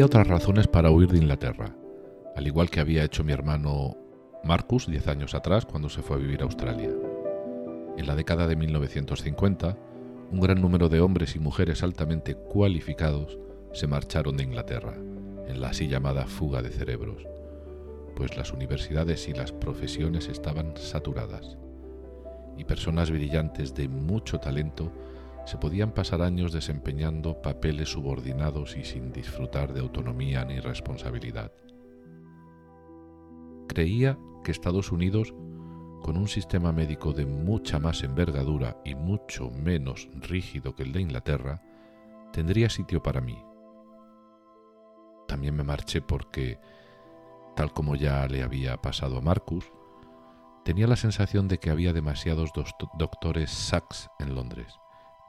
Había otras razones para huir de Inglaterra, al igual que había hecho mi hermano Marcus diez años atrás cuando se fue a vivir a Australia. En la década de 1950, un gran número de hombres y mujeres altamente cualificados se marcharon de Inglaterra, en la así llamada fuga de cerebros, pues las universidades y las profesiones estaban saturadas, y personas brillantes de mucho talento se podían pasar años desempeñando papeles subordinados y sin disfrutar de autonomía ni responsabilidad. Creía que Estados Unidos, con un sistema médico de mucha más envergadura y mucho menos rígido que el de Inglaterra, tendría sitio para mí. También me marché porque, tal como ya le había pasado a Marcus, tenía la sensación de que había demasiados doctores Sachs en Londres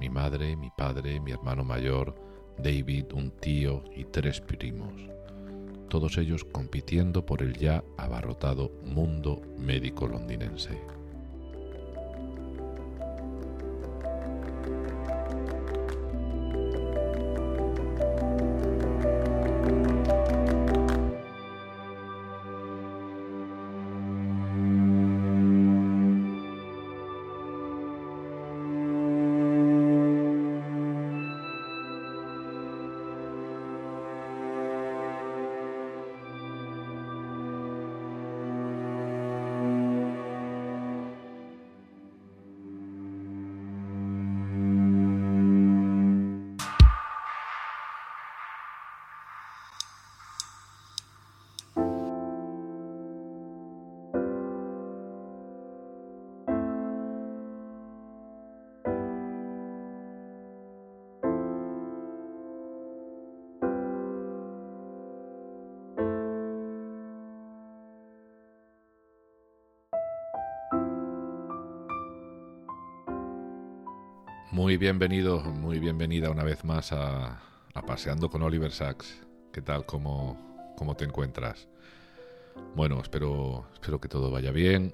mi madre, mi padre, mi hermano mayor, David, un tío y tres primos, todos ellos compitiendo por el ya abarrotado mundo médico londinense. Muy bienvenido, muy bienvenida una vez más a, Paseando con Oliver Sacks. ¿Qué tal? ¿Cómo, ¿Cómo, te encuentras? Bueno, espero, espero que todo vaya bien.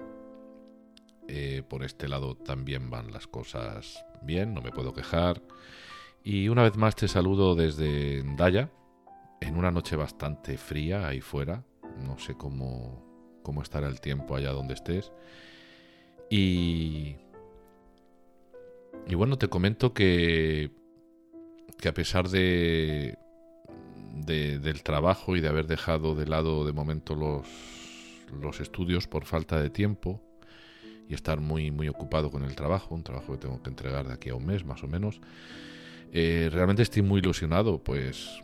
Eh, por este lado también van las cosas bien, no me puedo quejar. Y una vez más te saludo desde Daya, en una noche bastante fría ahí fuera. No sé cómo, cómo estará el tiempo allá donde estés. Y y bueno, te comento que, que a pesar de, del trabajo y de haber dejado de lado de momento los, los estudios por falta de tiempo y estar muy, muy ocupado con el trabajo, un trabajo que tengo que entregar de aquí a un mes más o menos, eh, realmente estoy muy ilusionado, pues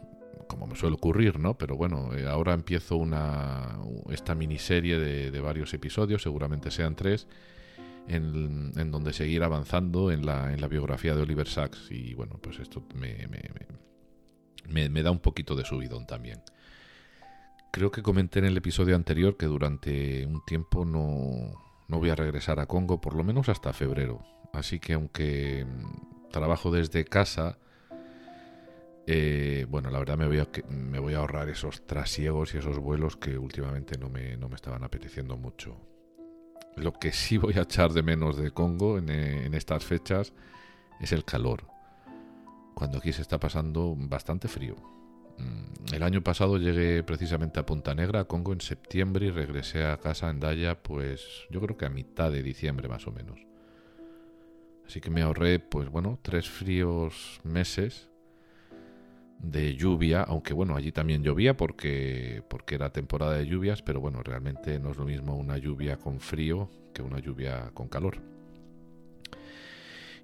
como me suele ocurrir, ¿no? Pero bueno, eh, ahora empiezo una, esta miniserie de, de varios episodios, seguramente sean tres, en, donde seguir avanzando en la, en la, biografía de Oliver Sacks y bueno, pues esto me, me, me, da un poquito de subidón también. Creo que comenté en el episodio anterior que durante un tiempo no, no voy a regresar a Congo, por lo menos hasta febrero. Así que aunque mm, trabajo desde casa, eh, bueno, la verdad me voy, a, me voy a ahorrar esos trasiegos y esos vuelos que últimamente no me, no me estaban apeteciendo mucho. Lo que sí voy a echar de menos de Congo eh, en, estas fechas es el calor. Cuando aquí se está pasando bastante frío. Mm, el año pasado llegué precisamente a Punta Negra, a Congo, en septiembre y regresé a casa en Daya, pues yo creo que a mitad de diciembre más o menos. Así que me ahorré, pues bueno, tres fríos meses de lluvia, aunque bueno, allí también llovía porque, porque era temporada de lluvias, pero bueno, realmente no es lo mismo una lluvia con frío que una lluvia con calor.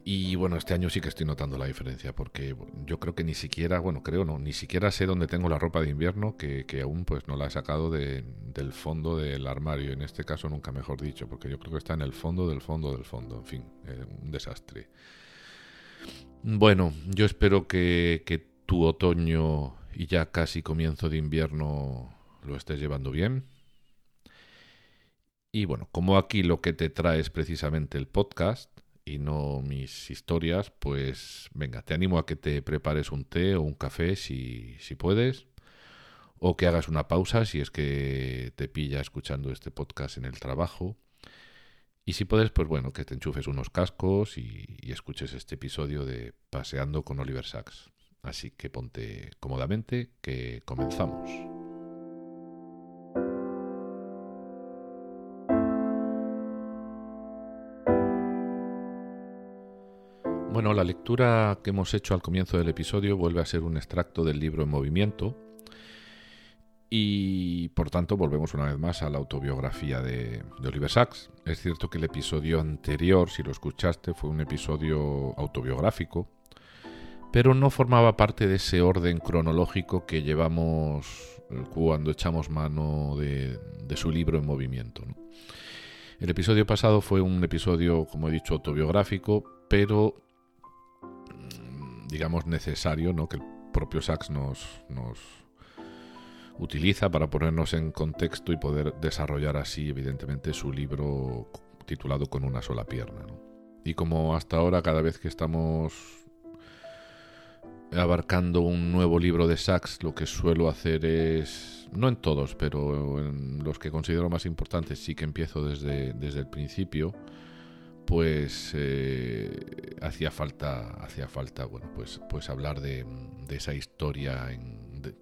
Y bueno, este año sí que estoy notando la diferencia, porque yo creo que ni siquiera, bueno, creo no, ni siquiera sé dónde tengo la ropa de invierno, que, aún pues no la he sacado de, del fondo del armario, en este caso nunca mejor dicho, porque yo creo que está en el fondo del fondo del fondo, en fin, eh, un desastre. Bueno, yo espero que, que tu otoño y ya casi comienzo de invierno lo estés llevando bien. Y bueno, como aquí lo que te trae es precisamente el podcast, y no mis historias, pues venga, te animo a que te prepares un té o un café si, si puedes, o que hagas una pausa si es que te pilla escuchando este podcast en el trabajo. Y si puedes, pues bueno, que te enchufes unos cascos y, y escuches este episodio de Paseando con Oliver Sacks. Así que ponte cómodamente, que comenzamos. Bueno, la lectura que hemos hecho al comienzo del episodio vuelve a ser un extracto del libro En Movimiento y por tanto volvemos una vez más a la autobiografía de, Oliver Sacks. Es cierto que el episodio anterior, si lo escuchaste, fue un episodio autobiográfico, pero no formaba parte de ese orden cronológico que llevamos cuando echamos mano de, su libro En Movimiento. El episodio pasado fue un episodio, como he dicho, autobiográfico, pero digamos, necesario, ¿no? Que el propio Sachs nos utiliza para ponernos en contexto y poder desarrollar así, evidentemente, su libro titulado Con una sola pierna. Y como hasta ahora, cada vez que estamos abarcando un nuevo libro de Sachs, lo que suelo hacer es, no en todos, pero en los que considero más importantes, sí que empiezo desde, desde el principio pues eh, hacía falta hacía falta bueno pues pues hablar de, esa historia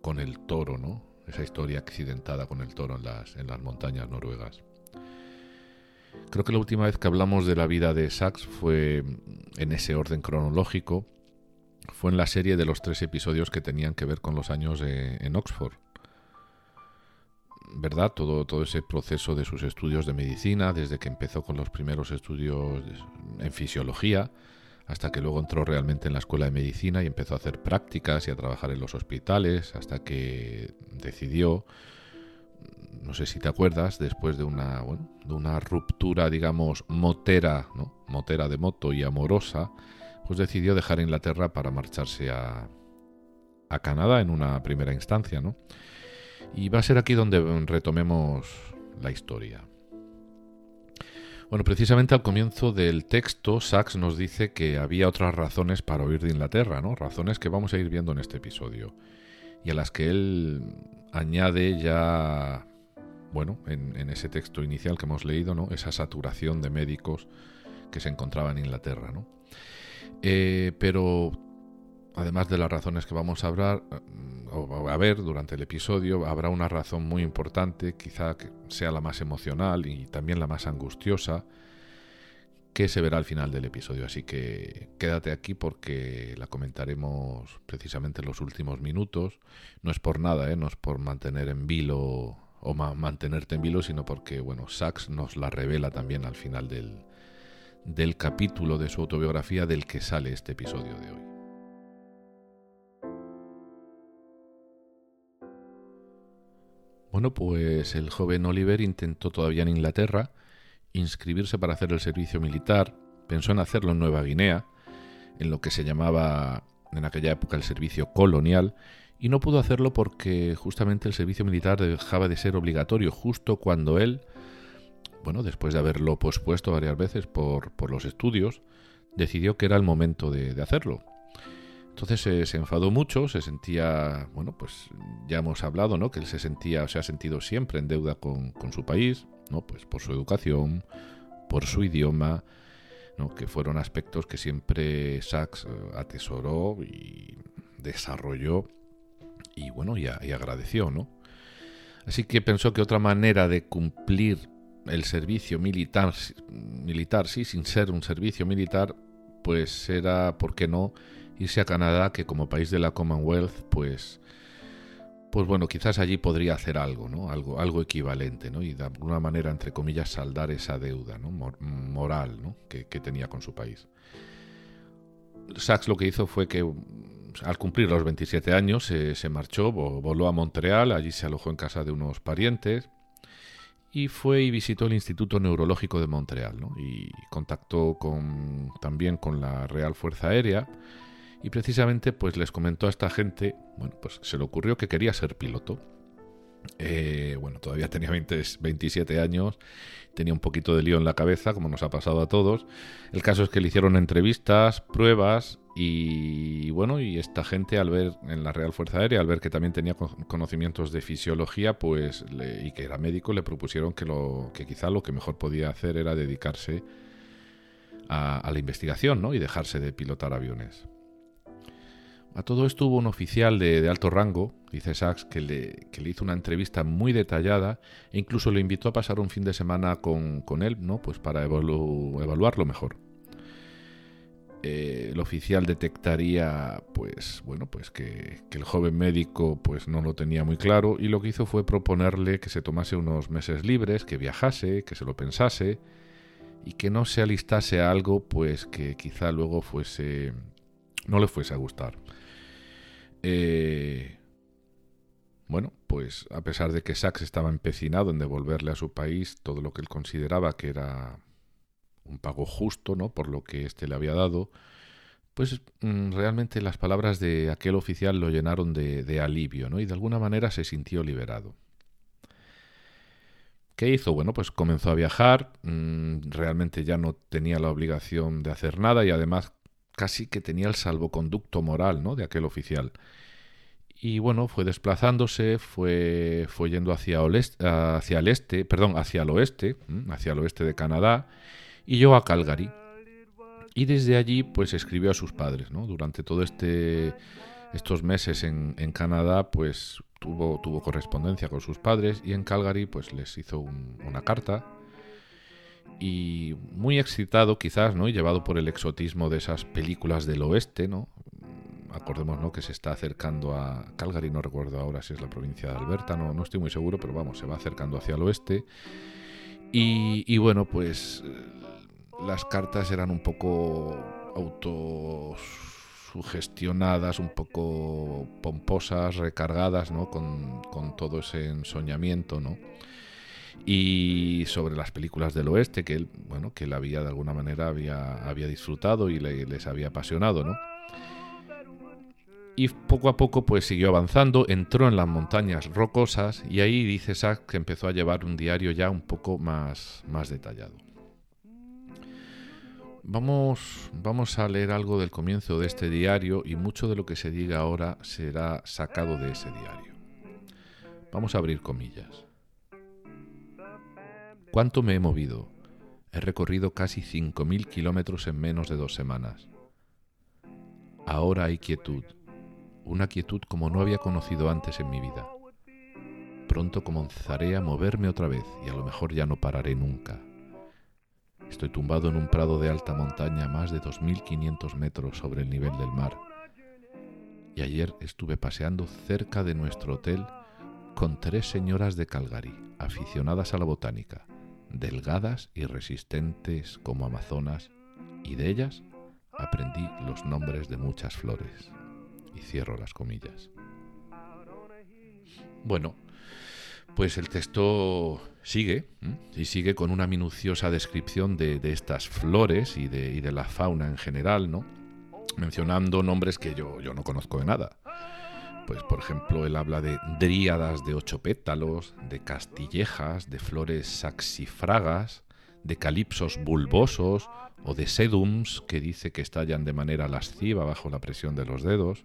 con el toro no esa historia accidentada con el toro en las en las montañas noruegas. Creo que la última vez que hablamos de la vida de Sachs fue en ese orden cronológico fue en la serie de los tres episodios que tenían que ver con los años en Oxford ¿verdad? Todo, todo ese proceso de sus estudios de medicina, desde que empezó con los primeros estudios en fisiología, hasta que luego entró realmente en la escuela de medicina y empezó a hacer prácticas y a trabajar en los hospitales, hasta que decidió, no sé si te acuerdas, después de una, de una ruptura, digamos, motera, ¿no? motera de moto y amorosa, pues decidió dejar Inglaterra para marcharse a, Canadá en una primera instancia, ¿no? Y va a ser aquí donde retomemos la historia. Bueno, precisamente al comienzo del texto, Sachs nos dice que había otras razones para huir de Inglaterra, ¿no? Razones que vamos a ir viendo en este episodio. Y a las que él añade ya, bueno, en, ese texto inicial que hemos leído, ¿no? Esa saturación de médicos que se encontraba en Inglaterra, ¿no? Eh, pero además de las razones que vamos a hablar, o a ver durante el episodio, habrá una razón muy importante, quizá que sea la más emocional y también la más angustiosa, que se verá al final del episodio. Así que quédate aquí porque la comentaremos precisamente en los últimos minutos. No es por nada, ¿eh? no es por mantener en vilo o mantenerte en vilo, sino porque, bueno, Sachs nos la revela también al final del, del capítulo de su autobiografía del que sale este episodio de hoy. Bueno, pues el joven Oliver intentó todavía en Inglaterra inscribirse para hacer el servicio militar, pensó en hacerlo en Nueva Guinea, en lo que se llamaba en aquella época el servicio colonial, y no pudo hacerlo porque justamente el servicio militar dejaba de ser obligatorio justo cuando él, bueno, después de haberlo pospuesto varias veces por, por los estudios, decidió que era el momento de, hacerlo. Entonces se enfadó mucho, se sentía, bueno, pues ya hemos hablado, ¿no? Que él se sentía, se ha sentido siempre en deuda con, su país, ¿no? Pues por su educación, por su idioma, ¿no? Que fueron aspectos que siempre Sachs eh, atesoró y desarrolló y, bueno, y, y agradeció, ¿no? Así que pensó que otra manera de cumplir el servicio militar, militar, sí, sin ser un servicio militar, pues era, ¿por qué no?, irse a Canadá, que como país de la Commonwealth, pues, pues bueno, quizás allí podría hacer algo, ¿no? Algo, algo equivalente, ¿no? Y de alguna manera, entre comillas, saldar esa deuda, ¿no? moral, ¿no? Que, tenía con su país. Sachs lo que hizo fue que al cumplir los 27 años se marchó, voló a Montreal, allí se alojó en casa de unos parientes y fue y visitó el Instituto Neurológico de Montreal y contactó con, también con la Real Fuerza Aérea y precisamente pues les comentó a esta gente, bueno, pues se le ocurrió que quería ser piloto. Eh, bueno, todavía tenía 27 años, tenía un poquito de lío en la cabeza, como nos ha pasado a todos. El caso es que le hicieron entrevistas, pruebas y bueno, y esta gente al ver en la Real Fuerza Aérea, al ver que también tenía conocimientos de fisiología, pues y que era médico, le propusieron que lo que quizá lo que mejor podía hacer era dedicarse a, la investigación, ¿no? Y dejarse de pilotar aviones. A todo esto hubo un oficial de, alto rango, dice Sachs, que le, le, hizo una entrevista muy detallada e incluso le invitó a pasar un fin de semana con, él, ¿no? Pues para evaluarlo mejor. Eh, el oficial detectaría pues bueno pues que, el joven médico pues no lo tenía muy claro y lo que hizo fue proponerle que se tomase unos meses libres que viajase que se lo pensase y que no se alistase a algo pues que quizá luego fuese no le fuese a gustar. Eh, bueno pues a pesar de que Sachs estaba empecinado en devolverle a su país todo lo que él consideraba que era un pago justo, ¿no? Por lo que éste le había dado, pues mm, realmente las palabras de aquel oficial lo llenaron de, alivio, ¿no? Y de alguna manera se sintió liberado. ¿Qué hizo? Bueno, pues comenzó a viajar, mm, realmente ya no tenía la obligación de hacer nada y además casi que tenía el salvoconducto moral, ¿no? De aquel oficial. Y bueno, fue desplazándose, fue, fue yendo hacia, hacia el este, perdón, hacia el oeste, hacia el oeste de Canadá, y llegó a Calgary. Y desde allí pues escribió a sus padres, ¿no? Durante todo este estos meses en, Canadá pues tuvo, tuvo correspondencia con sus padres y en Calgary pues les hizo una carta y muy excitado quizás, ¿no? Y llevado por el exotismo de esas películas del oeste, ¿no? Acordemos, ¿no? Que se está acercando a Calgary, no recuerdo ahora si es la provincia de Alberta, no, no estoy muy seguro, pero vamos, se va acercando hacia el oeste. Y, y bueno, pues las cartas eran un poco autosugestionadas, un poco pomposas, recargadas, ¿no? Con, todo ese ensoñamiento, ¿no? Y sobre las películas del oeste, que él, bueno, que él había de alguna manera había, había disfrutado y les había apasionado, ¿no? Y poco a poco pues siguió avanzando, entró en las montañas rocosas y ahí dice Sack que empezó a llevar un diario ya un poco más, más detallado. Vamos, vamos a leer algo del comienzo de este diario y mucho de lo que se diga ahora será sacado de ese diario. Vamos a abrir comillas. ¿Cuánto me he movido? He recorrido casi 5.000 kilómetros en menos de dos semanas. Ahora hay quietud, una quietud como no había conocido antes en mi vida. Pronto comenzaré a moverme otra vez y a lo mejor ya no pararé nunca. Estoy tumbado en un prado de alta montaña a más de 2.500 metros sobre el nivel del mar. Y ayer estuve paseando cerca de nuestro hotel con tres señoras de Calgary, aficionadas a la botánica, delgadas y resistentes como amazonas, y de ellas aprendí los nombres de muchas flores. Y cierro las comillas. Bueno, pues el texto sigue y sigue con una minuciosa descripción de, estas flores y de, la fauna en general, ¿no? mencionando nombres que yo, yo no conozco de nada. Pues por ejemplo, él habla de dríadas de ocho pétalos, de castillejas, de flores saxifragas, de calipsos bulbosos o de sedums que dice que estallan de manera lasciva bajo la presión de los dedos.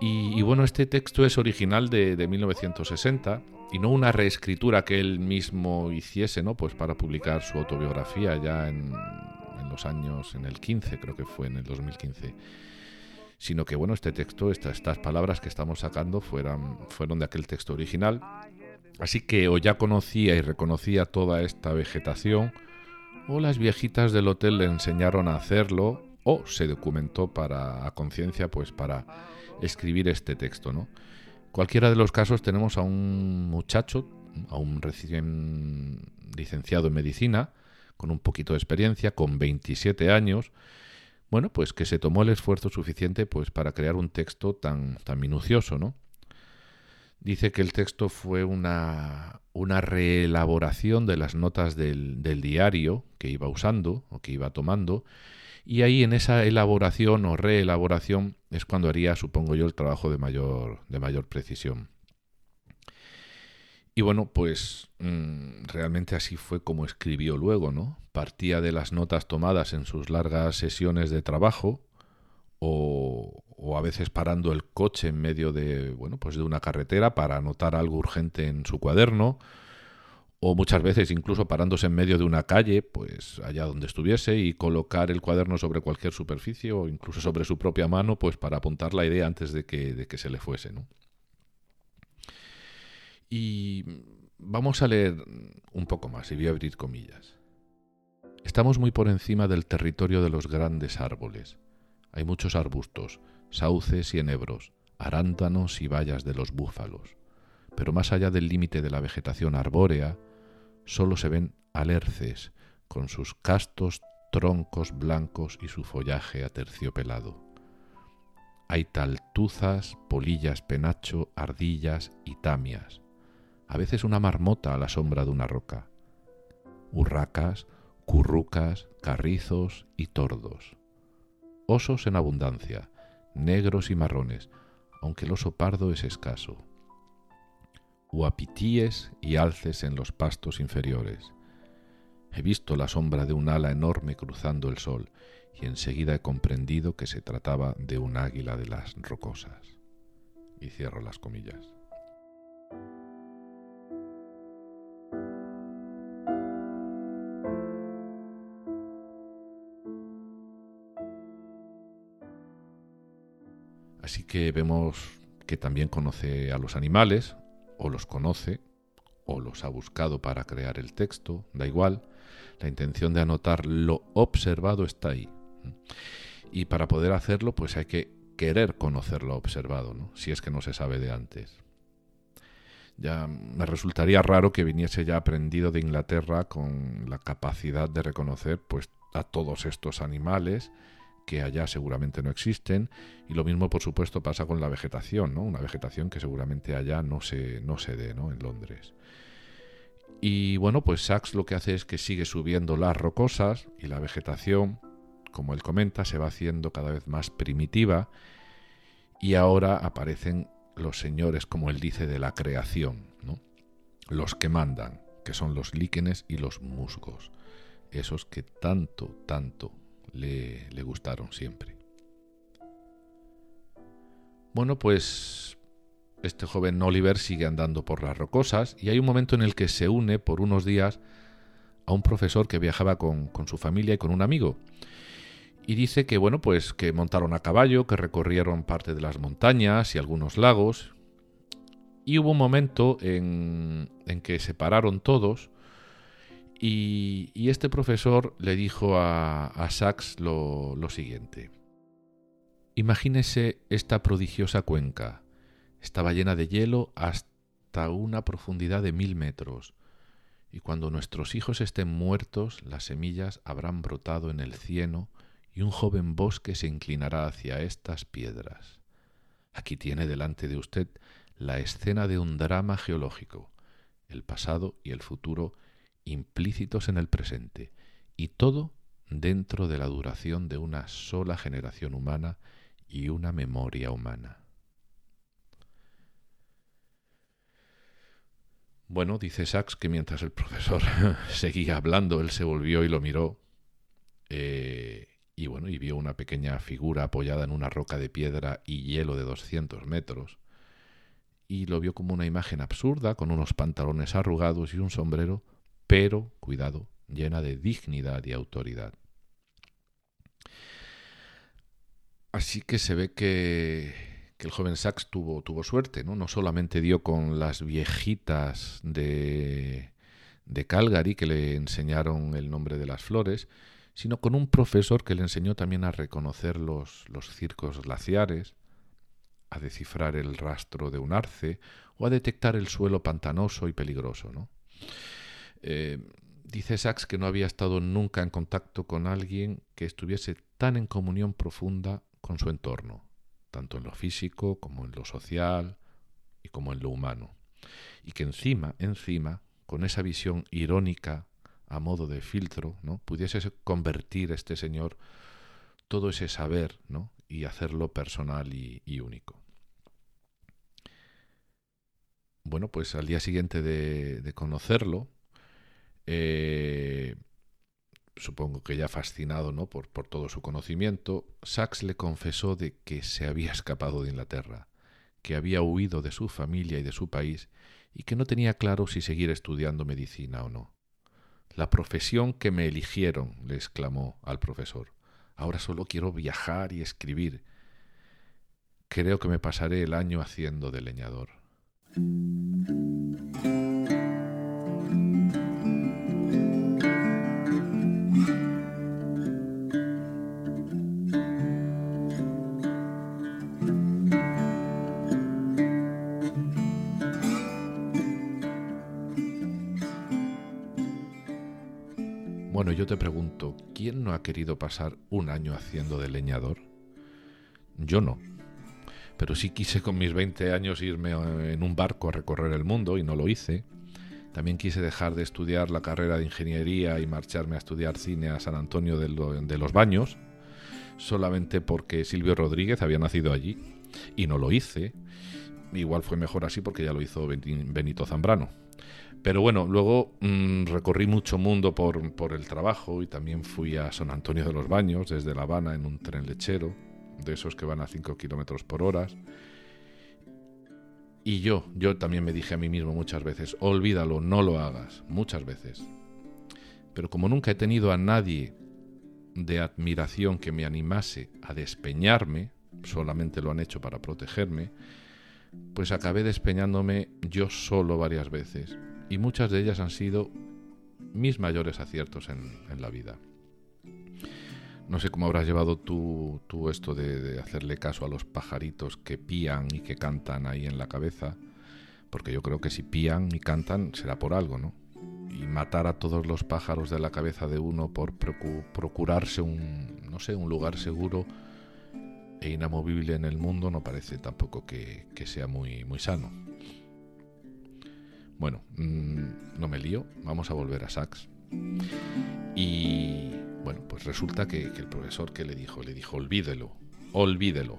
Y, bueno, este texto es original de, 1960 y no una reescritura que él mismo hiciese, ¿no? Pues para publicar su autobiografía ya en, los años, en el 15, creo que fue en el 2015. Sino que bueno, este texto, estas palabras que estamos sacando fueran, fueron de aquel texto original. Así que o ya conocía y reconocía toda esta vegetación, o las viejitas del hotel le enseñaron a hacerlo, o se documentó para a conciencia, pues para escribir este texto, ¿no? Cualquiera de los casos tenemos a un muchacho, a un recién licenciado en medicina, con un poquito de experiencia, con 27 años, bueno, pues que se tomó el esfuerzo suficiente pues para crear un texto tan, tan minucioso, ¿no? Dice que el texto fue una, una reelaboración de las notas del, del diario que iba usando o que iba tomando, y ahí en esa elaboración o reelaboración es cuando haría, supongo yo, el trabajo de mayor, de mayor precisión. Y bueno, pues mm, realmente así fue como escribió luego, ¿no? Partía de las notas tomadas en sus largas sesiones de trabajo o, o, a veces parando el coche en medio de, bueno, pues de una carretera para anotar algo urgente en su cuaderno o muchas veces incluso parándose en medio de una calle, pues allá donde estuviese y colocar el cuaderno sobre cualquier superficie o incluso sobre su propia mano, pues para apuntar la idea antes de que, de que se le fuese, ¿no? Y vamos a leer un poco más y voy a abrir comillas. Estamos muy por encima del territorio de los grandes árboles. Hay muchos arbustos, sauces y enebros, arándanos y bayas de los búfalos. Pero más allá del límite de la vegetación arbórea, solo se ven alerces con sus castos troncos blancos y su follaje aterciopelado. Hay taltuzas, polillas penacho, ardillas y tamias a veces una marmota a la sombra de una roca, urracas, currucas, carrizos y tordos. Osos en abundancia, negros y marrones, aunque el oso pardo es escaso. Huapitíes y alces en los pastos inferiores. He visto la sombra de un ala enorme cruzando el sol y enseguida he comprendido que se trataba de un águila de las rocosas. Y cierro las comillas. Así que vemos que también conoce a los animales, o los conoce, o los ha buscado para crear el texto, da igual. La intención de anotar lo observado está ahí. Y para poder hacerlo, pues hay que querer conocer lo observado, ¿no? si es que no se sabe de antes. Ya me resultaría raro que viniese ya aprendido de Inglaterra con la capacidad de reconocer pues a todos estos animales que allá seguramente no existen y lo mismo por supuesto pasa con la vegetación, ¿no? Una vegetación que seguramente allá no se, no se dé, ¿no? En Londres. Y bueno, pues Sachs lo que hace es que sigue subiendo las rocosas y la vegetación, como él comenta, se va haciendo cada vez más primitiva y ahora aparecen los señores, como él dice, de la creación, ¿no? Los que mandan, que son los líquenes y los musgos, esos que tanto, tanto le, gustaron siempre. Bueno, pues este joven Oliver sigue andando por las rocosas y hay un momento en el que se une por unos días a un profesor que viajaba con, con, su familia y con un amigo. Y dice que, bueno, pues que montaron a caballo, que recorrieron parte de las montañas y algunos lagos. Y hubo un momento en, en que se pararon todos y, este profesor le dijo a, a Sachs lo, lo siguiente. Imagínese esta prodigiosa cuenca. Estaba llena de hielo hasta una profundidad de mil metros. Y cuando nuestros hijos estén muertos, las semillas habrán brotado en el cieno y un joven bosque se inclinará hacia estas piedras. Aquí tiene delante de usted la escena de un drama geológico. El pasado y el futuro implícitos en el presente, y todo dentro de la duración de una sola generación humana y una memoria humana. Bueno, dice Sachs que mientras el profesor seguía hablando, él se volvió y lo miró, eh, y bueno, y vio una pequeña figura apoyada en una roca de piedra y hielo de 200 metros, y lo vio como una imagen absurda, con unos pantalones arrugados y un sombrero pero, cuidado, llena de dignidad y autoridad. Así que se ve que, el joven Sachs tuvo, suerte, ¿no? No solamente dio con las viejitas de, de Calgary que le enseñaron el nombre de las flores, sino con un profesor que le enseñó también a reconocer los, los circos glaciares, a descifrar el rastro de un arce o a detectar el suelo pantanoso y peligroso, ¿no? Eh, Dice Sachs que no había estado nunca en contacto con alguien que estuviese tan en comunión profunda con su entorno, tanto en lo físico como en lo social y como en lo humano. Y que encima, encima, con esa visión irónica a modo de filtro, ¿no? pudiese convertir este señor todo ese saber ¿no? y hacerlo personal y, único. Bueno, pues al día siguiente de, conocerlo, eh, supongo que ya fascinado ¿no? por, por todo su conocimiento, Sachs le confesó de que se había escapado de Inglaterra, que había huido de su familia y de su país y que no tenía claro si seguir estudiando medicina o no. La profesión que me eligieron, le exclamó al profesor. Ahora solo quiero viajar y escribir. Creo que me pasaré el año haciendo de leñador. Bueno, yo te pregunto, ¿quién no ha querido pasar un año haciendo de leñador? Yo no. Pero sí quise con mis 20 años irme eh, en un barco a recorrer el mundo y no lo hice. También quise dejar de estudiar la carrera de ingeniería y marcharme a estudiar cine a San Antonio de, los Baños, solamente porque Silvio Rodríguez había nacido allí y no lo hice. Igual fue mejor así porque ya lo hizo Benito Zambrano. Pero bueno, luego mm, recorrí mucho mundo por, el trabajo y también fui a San Antonio de los Baños, desde La Habana, en un tren lechero, de esos que van a 5 kilómetros por hora. Y yo, yo también me dije a mí mismo muchas veces, olvídalo, no lo hagas, muchas veces. Pero como nunca he tenido a nadie de admiración que me animase a despeñarme, solamente lo han hecho para protegerme, pues acabé despeñándome yo solo varias veces y muchas de ellas han sido mis mayores aciertos en, la vida. No sé cómo habrás llevado tú, esto de, hacerle caso a los pajaritos que pían y que cantan ahí en la cabeza, porque yo creo que si pían y cantan será por algo, ¿no? Y matar a todos los pájaros de la cabeza de uno por procurarse un, no sé, un lugar seguro e inamovible en el mundo no parece tampoco que, que sea muy, muy sano. Bueno, mm, no me lío, vamos a volver a Sachs. Y bueno, pues resulta que, el profesor que le dijo, le dijo, olvídelo, olvídelo,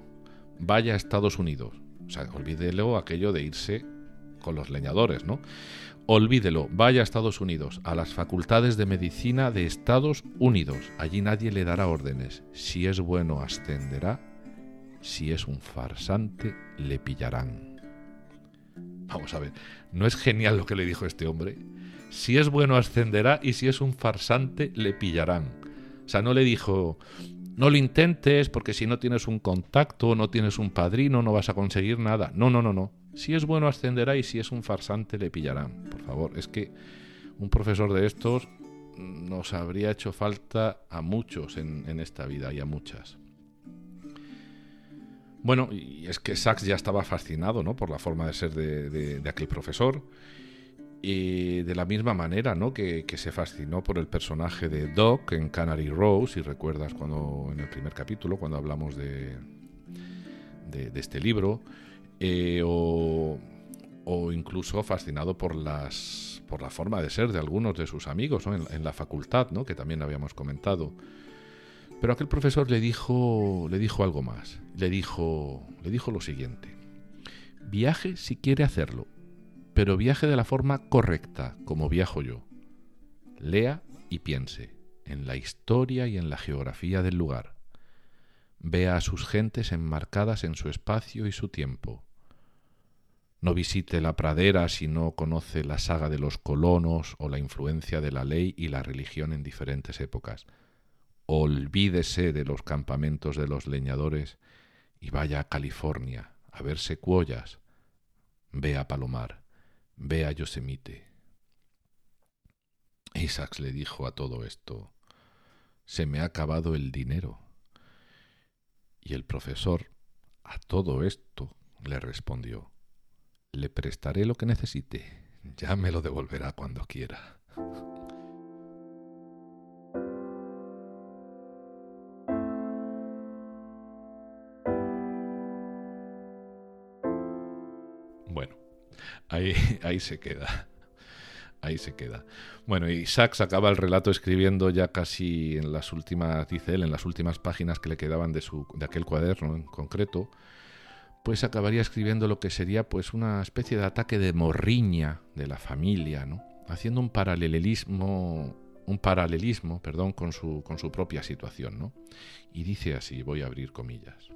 vaya a Estados Unidos. O sea, olvídelo aquello de irse con los leñadores, ¿no? Olvídelo, vaya a Estados Unidos, a las facultades de medicina de Estados Unidos. Allí nadie le dará órdenes. Si es bueno, ascenderá. Si es un farsante, le pillarán. Vamos a ver, ¿no es genial lo que le dijo este hombre? Si es bueno ascenderá y si es un farsante le pillarán. O sea, no le dijo, no lo intentes porque si no tienes un contacto, no tienes un padrino, no vas a conseguir nada. No, no, no, no. Si es bueno ascenderá y si es un farsante le pillarán. Por favor, es que un profesor de estos nos habría hecho falta a muchos en, en esta vida y a muchas. Bueno, y es que Sachs ya estaba fascinado ¿no? por la forma de ser de, aquel profesor. Y de la misma manera ¿no? Que, se fascinó por el personaje de Doc en Canary Row, si recuerdas cuando en el primer capítulo, cuando hablamos de, de, este libro, eh, o, o, incluso fascinado por, las, por la forma de ser de algunos de sus amigos en, en, la facultad, ¿no? que también habíamos comentado. Pero aquel profesor le dijo, le dijo algo más. Le dijo, le dijo lo siguiente: viaje si quiere hacerlo, pero viaje de la forma correcta, como viajo yo. Lea y piense en la historia y en la geografía del lugar. Vea a sus gentes enmarcadas en su espacio y su tiempo. No visite la pradera si no conoce la saga de los colonos o la influencia de la ley y la religión en diferentes épocas olvídese de los campamentos de los leñadores y vaya a California a ver secuoyas. Ve a Palomar, ve a Yosemite. Isaacs le dijo a todo esto, se me ha acabado el dinero. Y el profesor, a todo esto, le respondió, le prestaré lo que necesite, ya me lo devolverá cuando quiera. ahí se queda. Ahí se queda. Bueno, y Sachs acaba el relato escribiendo ya casi en las últimas, dice él, en las últimas páginas que le quedaban de, su, de aquel cuaderno en concreto, pues acabaría escribiendo lo que sería pues una especie de ataque de morriña de la familia, ¿no? Haciendo un paralelismo un paralelismo, perdón, con su, con su propia situación, ¿no? Y dice así, voy a abrir comillas.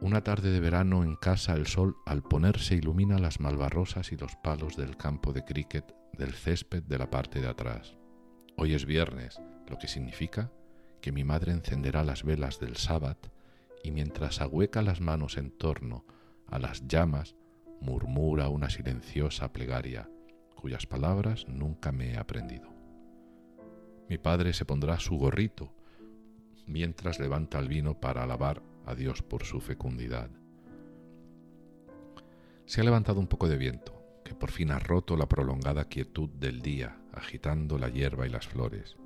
Una tarde de verano en casa el sol al ponerse ilumina las malvarrosas y los palos del campo de cricket del césped de la parte de atrás. Hoy es viernes, lo que significa que mi madre encenderá las velas del sábado y mientras ahueca las manos en torno a las llamas, murmura una silenciosa plegaria, cuyas palabras nunca me he aprendido. Mi padre se pondrá su gorrito mientras levanta el vino para alabar a Dios por su fecundidad. Se ha levantado un poco de viento, que por fin ha roto la prolongada quietud del día, agitando la hierba y las flores.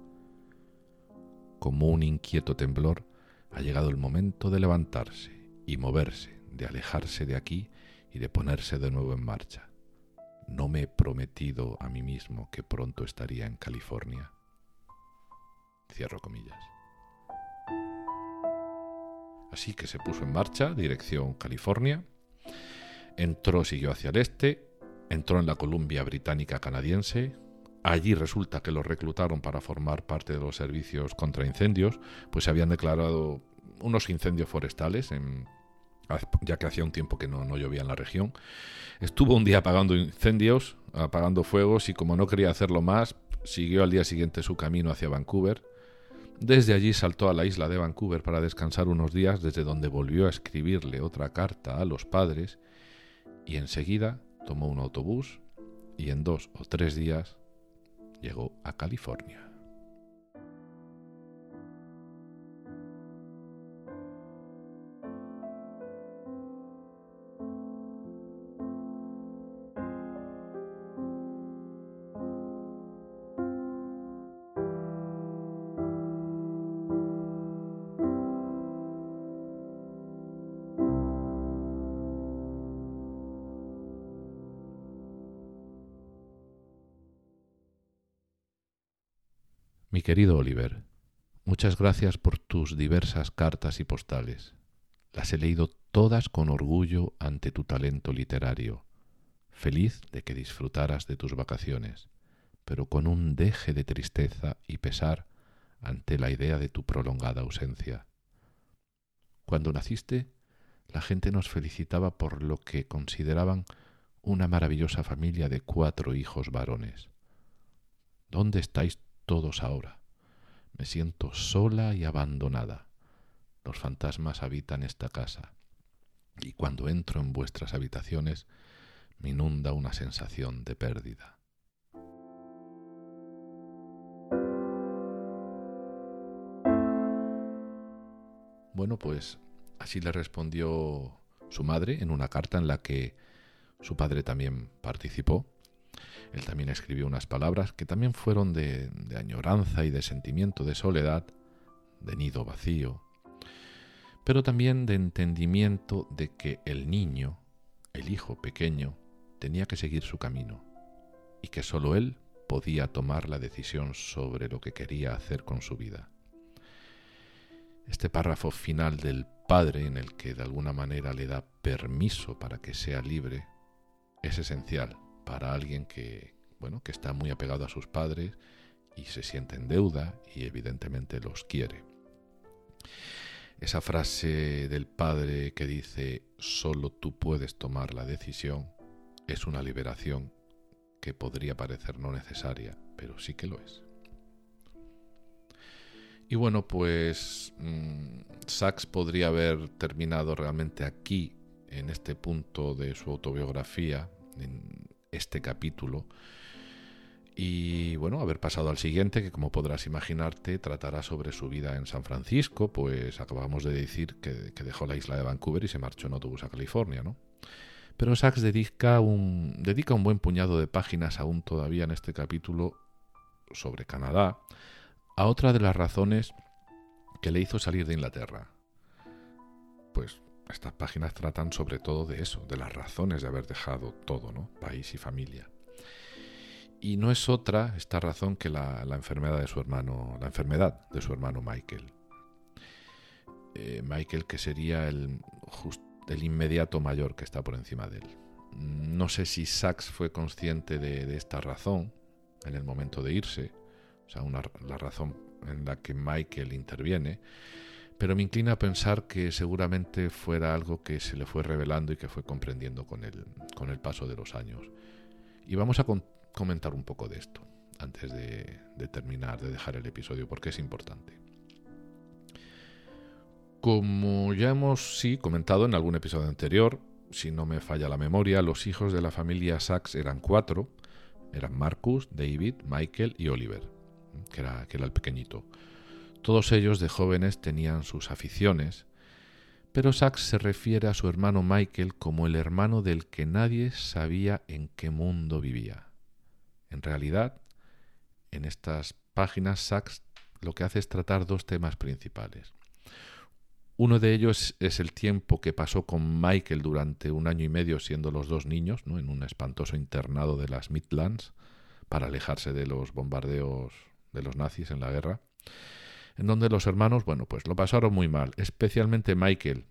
Como un inquieto temblor, ha llegado el momento de levantarse y moverse, de alejarse de aquí y de ponerse de nuevo en marcha. No me he prometido a mí mismo que pronto estaría en California. Cierro comillas. Así que se puso en marcha, dirección California. Entró, siguió hacia el este, entró en la Columbia Británica Canadiense. Allí resulta que lo reclutaron para formar parte de los servicios contra incendios, pues se habían declarado unos incendios forestales, ya que hacía un tiempo que no, no llovía en la región. Estuvo un día apagando incendios, apagando fuegos, y como no quería hacerlo más, siguió al día siguiente su camino hacia Vancouver desde allí saltó a la isla de Vancouver para descansar unos días, desde donde volvió a escribirle otra carta a los padres y enseguida tomó un autobús y en dos o tres días llegó a California. Mi querido Oliver, muchas gracias por tus diversas cartas y postales. Las he leído todas con orgullo ante tu talento literario, feliz de que disfrutaras de tus vacaciones, pero con un deje de tristeza y pesar ante la idea de tu prolongada ausencia. Cuando naciste, la gente nos felicitaba por lo que consideraban una maravillosa familia de cuatro hijos varones. ¿Dónde estáis todos ahora. Me siento sola y abandonada. Los fantasmas habitan esta casa, y cuando entro en vuestras habitaciones me inunda una sensación de pérdida. Bueno, pues así le respondió su madre en una carta en la que su padre también participó él también escribió unas palabras que también fueron de, añoranza y de sentimiento de soledad, de nido vacío, pero también de entendimiento de que el niño, el hijo pequeño, tenía que seguir su camino y que sólo él podía tomar la decisión sobre lo que quería hacer con su vida. Este párrafo final del padre en el que de alguna manera le da permiso para que sea libre es esencial para alguien que, bueno, que está muy apegado a sus padres y se siente en deuda y evidentemente los quiere. Esa frase del padre que dice solo tú puedes tomar la decisión es una liberación que podría parecer no necesaria, pero sí que lo es. Y bueno, pues mm, Sachs podría haber terminado realmente aquí, en este punto de su autobiografía, en, este capítulo. Y bueno, haber pasado al siguiente, que como podrás imaginarte, tratará sobre su vida en San Francisco, pues acabamos de decir que, dejó la isla de Vancouver y se marchó en autobús a California, ¿no? Pero Sachs dedica un, dedica un buen puñado de páginas aún todavía en este capítulo sobre Canadá a otra de las razones que le hizo salir de Inglaterra. Pues estas páginas tratan sobre todo de eso, de las razones de haber dejado todo, ¿no? País y familia. Y no es otra esta razón que la, enfermedad de su hermano, la enfermedad de su hermano Michael. Eh, Michael que sería el, inmediato mayor que está por encima de él. No sé si Sachs fue consciente de, esta razón en el momento de irse, o sea, la razón en la que Michael interviene, pero me inclina a pensar que seguramente fuera algo que se le fue revelando y que fue comprendiendo con el, con el paso de los años. Y vamos a comentar un poco de esto antes de, de terminar, de dejar el episodio, porque es importante. Como ya hemos sí comentado en algún episodio anterior, si no me falla la memoria, los hijos de la familia Sachs eran cuatro, eran Marcus, David, Michael y Oliver, que era, que era el pequeñito. Todos ellos de jóvenes tenían sus aficiones, pero Sachs se refiere a su hermano Michael como el hermano del que nadie sabía en qué mundo vivía. En realidad, en estas páginas Sachs lo que hace es tratar dos temas principales. Uno de ellos es el tiempo que pasó con Michael durante un año y medio siendo los dos niños, ¿no? en un espantoso internado de las Midlands, para alejarse de los bombardeos de los nazis en la guerra en donde los hermanos, bueno, pues lo pasaron muy mal, especialmente Michael,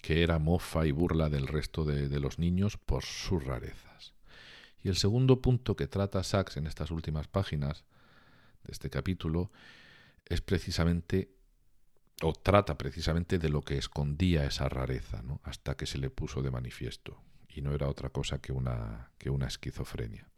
que era mofa y burla del resto de, los niños por sus rarezas. Y el segundo punto que trata Sachs en estas últimas páginas de este capítulo es precisamente o trata precisamente de lo que escondía esa rareza, ¿no? hasta que se le puso de manifiesto, y no era otra cosa que una, que una esquizofrenia.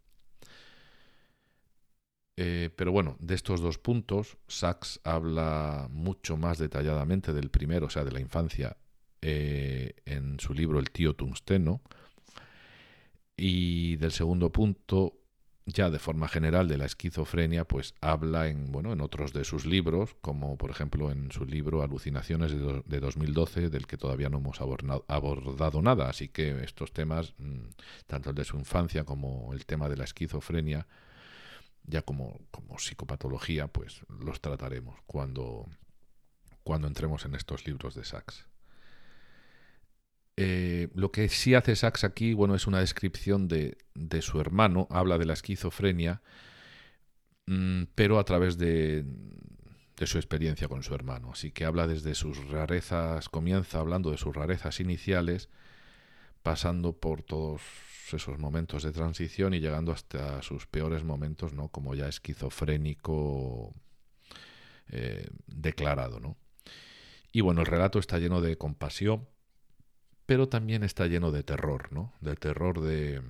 Eh, pero bueno, de estos dos puntos, Sachs habla mucho más detalladamente del primero, o sea, de la infancia, eh, en su libro El tío Tungsteno, y del segundo punto, ya de forma general, de la esquizofrenia, pues habla en, bueno, en otros de sus libros, como por ejemplo en su libro Alucinaciones de, 2012, del que todavía no hemos abordado nada. Así que estos temas, mm, tanto el de su infancia como el tema de la esquizofrenia, ya como, como psicopatología, pues los trataremos cuando, cuando entremos en estos libros de Sachs. Eh, lo que sí hace Sachs aquí, bueno, es una descripción de, de su hermano, habla de la esquizofrenia, mm, pero a través de, de su experiencia con su hermano. Así que habla desde sus rarezas, comienza hablando de sus rarezas iniciales, pasando por todos esos momentos de transición y llegando hasta sus peores momentos, ¿no? Como ya esquizofrénico eh, declarado, ¿no? Y bueno, el relato está lleno de compasión, pero también está lleno de terror, ¿no? Del terror de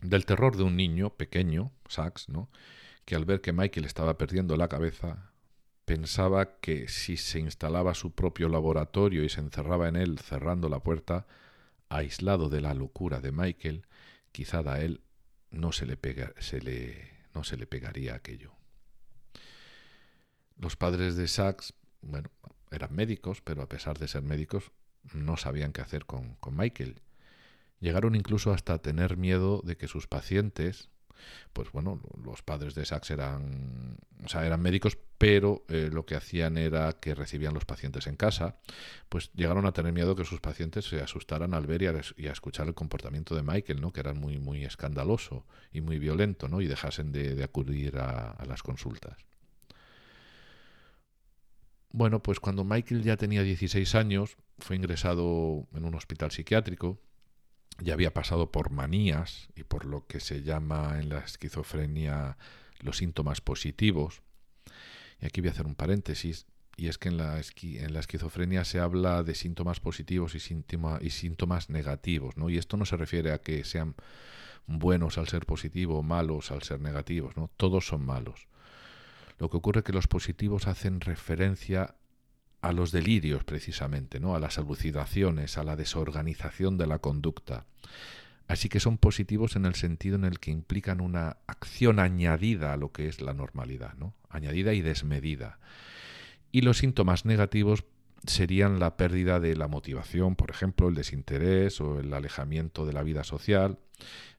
del terror de un niño pequeño, Sax, ¿no? Que al ver que Michael estaba perdiendo la cabeza, pensaba que si se instalaba su propio laboratorio y se encerraba en él cerrando la puerta, aislado de la locura de Michael, quizá a él no se le, pegaría aquello. Los padres de Sachs, bueno, eran médicos, pero a pesar de ser médicos, no sabían qué hacer con, con Michael. Llegaron incluso hasta tener miedo de que sus pacientes, pues bueno, los padres de Sachs eran, o sea, eran médicos, pero eh, lo que hacían era que recibían los pacientes en casa, pues llegaron a tener miedo que sus pacientes se asustaran al ver y a, escuchar el comportamiento de Michael, ¿no? Que era muy, muy escandaloso y muy violento, ¿no? Y dejasen de, acudir a, a las consultas. Bueno, pues cuando Michael ya tenía 16 años, fue ingresado en un hospital psiquiátrico ya había pasado por manías y por lo que se llama en la esquizofrenia los síntomas positivos. Y aquí voy a hacer un paréntesis, y es que en la, en la esquizofrenia se habla de síntomas positivos y, y síntomas negativos, ¿no? Y esto no se refiere a que sean buenos al ser positivo o malos al ser negativos, ¿no? Todos son malos. Lo que ocurre es que los positivos hacen referencia a los delirios precisamente, ¿no? a las alucinaciones, a la desorganización de la conducta. Así que son positivos en el sentido en el que implican una acción añadida a lo que es la normalidad, ¿no? añadida y desmedida. Y los síntomas negativos serían la pérdida de la motivación, por ejemplo, el desinterés o el alejamiento de la vida social.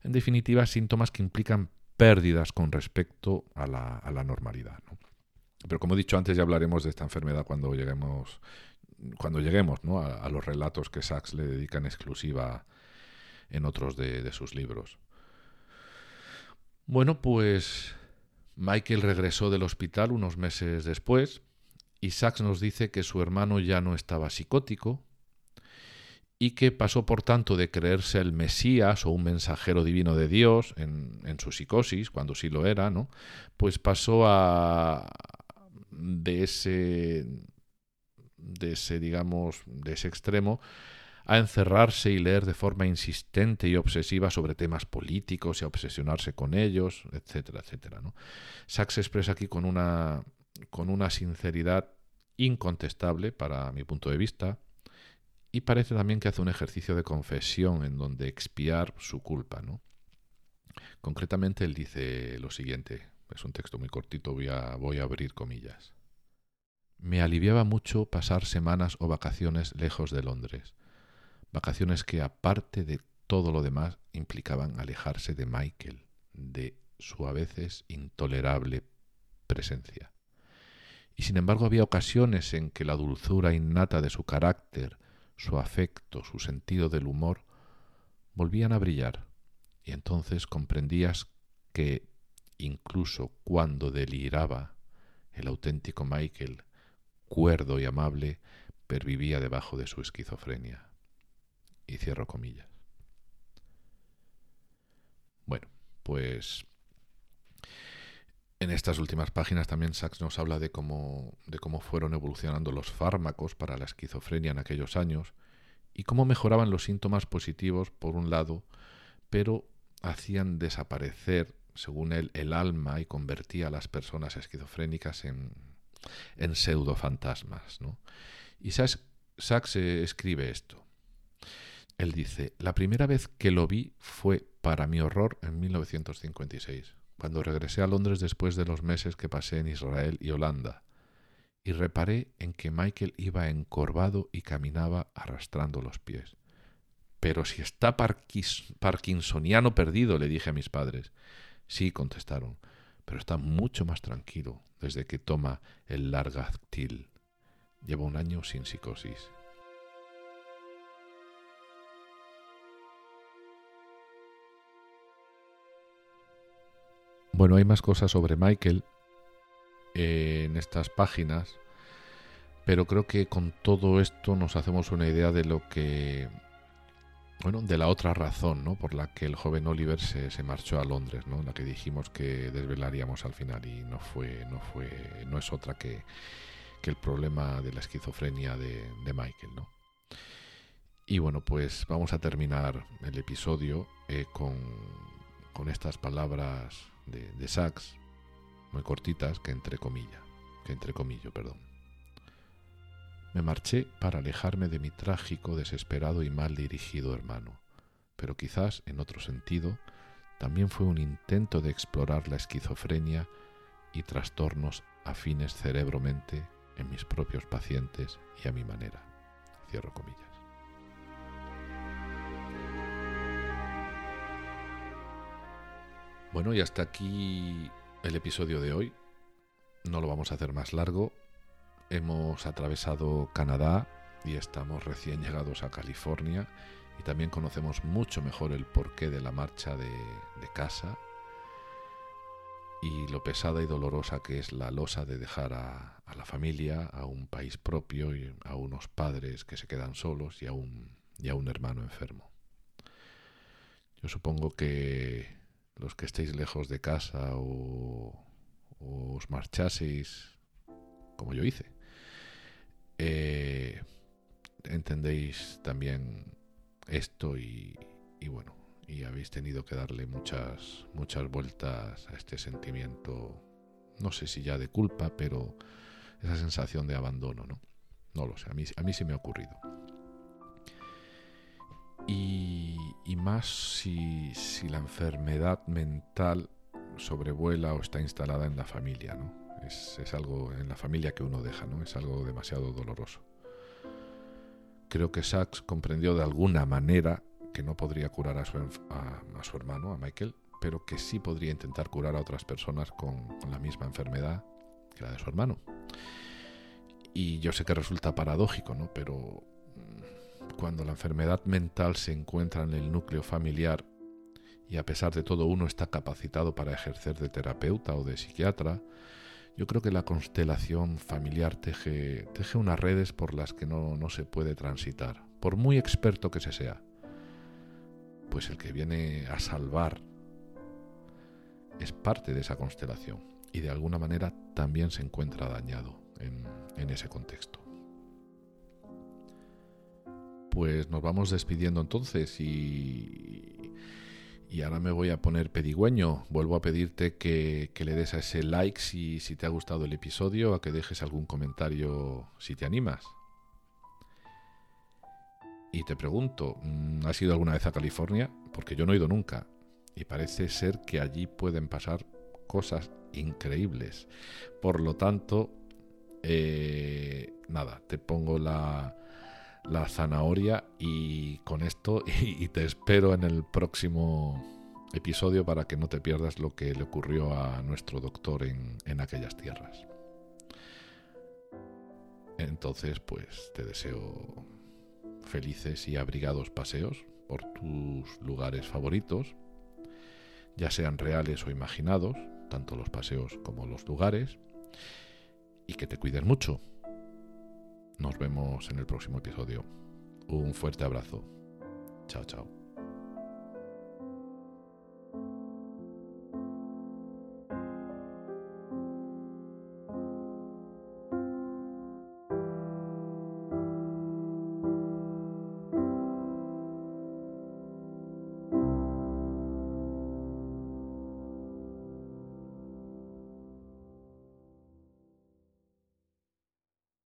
En definitiva, síntomas que implican pérdidas con respecto a la, a la normalidad. ¿no? Pero como he dicho antes, ya hablaremos de esta enfermedad cuando lleguemos cuando lleguemos ¿no? a, los relatos que Sachs le dedica en exclusiva en otros de, de sus libros. Bueno, pues Michael regresó del hospital unos meses después y Sachs nos dice que su hermano ya no estaba psicótico y que pasó por tanto de creerse el Mesías o un mensajero divino de Dios en, en su psicosis, cuando sí lo era, ¿no? Pues pasó a de ese de ese digamos de ese extremo a encerrarse y leer de forma insistente y obsesiva sobre temas políticos y a obsesionarse con ellos, etcétera, etcétera. ¿no? Sachs expresa aquí con una, con una sinceridad incontestable para mi punto de vista y parece también que hace un ejercicio de confesión en donde expiar su culpa. ¿no? Concretamente él dice lo siguiente, es un texto muy cortito, voy a, voy a abrir comillas. Me aliviaba mucho pasar semanas o vacaciones lejos de Londres Vacaciones que, aparte de todo lo demás, implicaban alejarse de Michael, de su a veces intolerable presencia. Y sin embargo había ocasiones en que la dulzura innata de su carácter, su afecto, su sentido del humor, volvían a brillar, y entonces comprendías que, incluso cuando deliraba, el auténtico Michael, cuerdo y amable, pervivía debajo de su esquizofrenia y cierro comillas. Bueno, pues en estas últimas páginas también Sachs nos habla de cómo, de cómo fueron evolucionando los fármacos para la esquizofrenia en aquellos años y cómo mejoraban los síntomas positivos por un lado, pero hacían desaparecer, según él, el alma y convertía a las personas esquizofrénicas en, en pseudofantasmas. ¿no? Y Sachs escribe esto. Él dice, la primera vez que lo vi fue, para mi horror, en 1956, cuando regresé a Londres después de los meses que pasé en Israel y Holanda, y reparé en que Michael iba encorvado y caminaba arrastrando los pies. Pero si está parkinsoniano perdido, le dije a mis padres. Sí, contestaron, pero está mucho más tranquilo desde que toma el Largactil. Lleva un año sin psicosis. Bueno, hay más cosas sobre Michael eh, en estas páginas, pero creo que con todo esto nos hacemos una idea de lo que, bueno, de la otra razón, ¿no? Por la que el joven Oliver se, se marchó a Londres, ¿no? La que dijimos que desvelaríamos al final y no fue, no fue, no es otra que, que el problema de la esquizofrenia de, de Michael, ¿no? Y bueno, pues vamos a terminar el episodio eh, con, con estas palabras de, de Sachs, muy cortitas, que entre comillas, que entre comillo, perdón. Me marché para alejarme de mi trágico, desesperado y mal dirigido hermano, pero quizás, en otro sentido, también fue un intento de explorar la esquizofrenia y trastornos afines cerebro-mente en mis propios pacientes y a mi manera. Cierro comillas. Bueno, y hasta aquí el episodio de hoy. No lo vamos a hacer más largo. Hemos atravesado Canadá y estamos recién llegados a California y también conocemos mucho mejor el porqué de la marcha de, casa y lo pesada y dolorosa que es la losa de dejar a, la familia, a un país propio y a unos padres que se quedan solos y a un, y a un hermano enfermo. Yo supongo que los que estéis lejos de casa o, os marchaseis, como yo hice, eh, entendéis también esto y, y, bueno, y habéis tenido que darle muchas, muchas vueltas a este sentimiento, no sé si ya de culpa, pero esa sensación de abandono, ¿no? No lo sé, a mí, a mí sí me ha ocurrido y, más si, la enfermedad mental sobrevuela o está instalada en la familia, ¿no? Es, algo en la familia que uno deja, ¿no? Es algo demasiado doloroso. Creo que Sachs comprendió de alguna manera que no podría curar a su, a, su hermano, a Michael, pero que sí podría intentar curar a otras personas con, con la misma enfermedad que la de su hermano. Y yo sé que resulta paradójico, ¿no? Pero mm, cuando la enfermedad mental se encuentra en el núcleo familiar y a pesar de todo uno está capacitado para ejercer de terapeuta o de psiquiatra, yo creo que la constelación familiar teje, teje unas redes por las que no, no se puede transitar, por muy experto que se sea. Pues el que viene a salvar es parte de esa constelación y de alguna manera también se encuentra dañado en, en ese contexto. Pues nos vamos despidiendo entonces y, y ahora me voy a poner pedigüeño. Vuelvo a pedirte que, le des a ese like si, si, te ha gustado el episodio, a que dejes algún comentario si te animas. Y te pregunto, mm, ¿has ido alguna vez a California? Porque yo no he ido nunca. Y parece ser que allí pueden pasar cosas increíbles. Por lo tanto, eh, nada, te pongo la, la zanahoria y con esto y, te espero en el próximo episodio para que no te pierdas lo que le ocurrió a nuestro doctor en, en aquellas tierras. Entonces, pues te deseo felices y abrigados paseos por tus lugares favoritos, ya sean reales o imaginados, tanto los paseos como los lugares, y que te cuiden mucho. Nos vemos en el próximo episodio. Un fuerte abrazo. Chao, chao.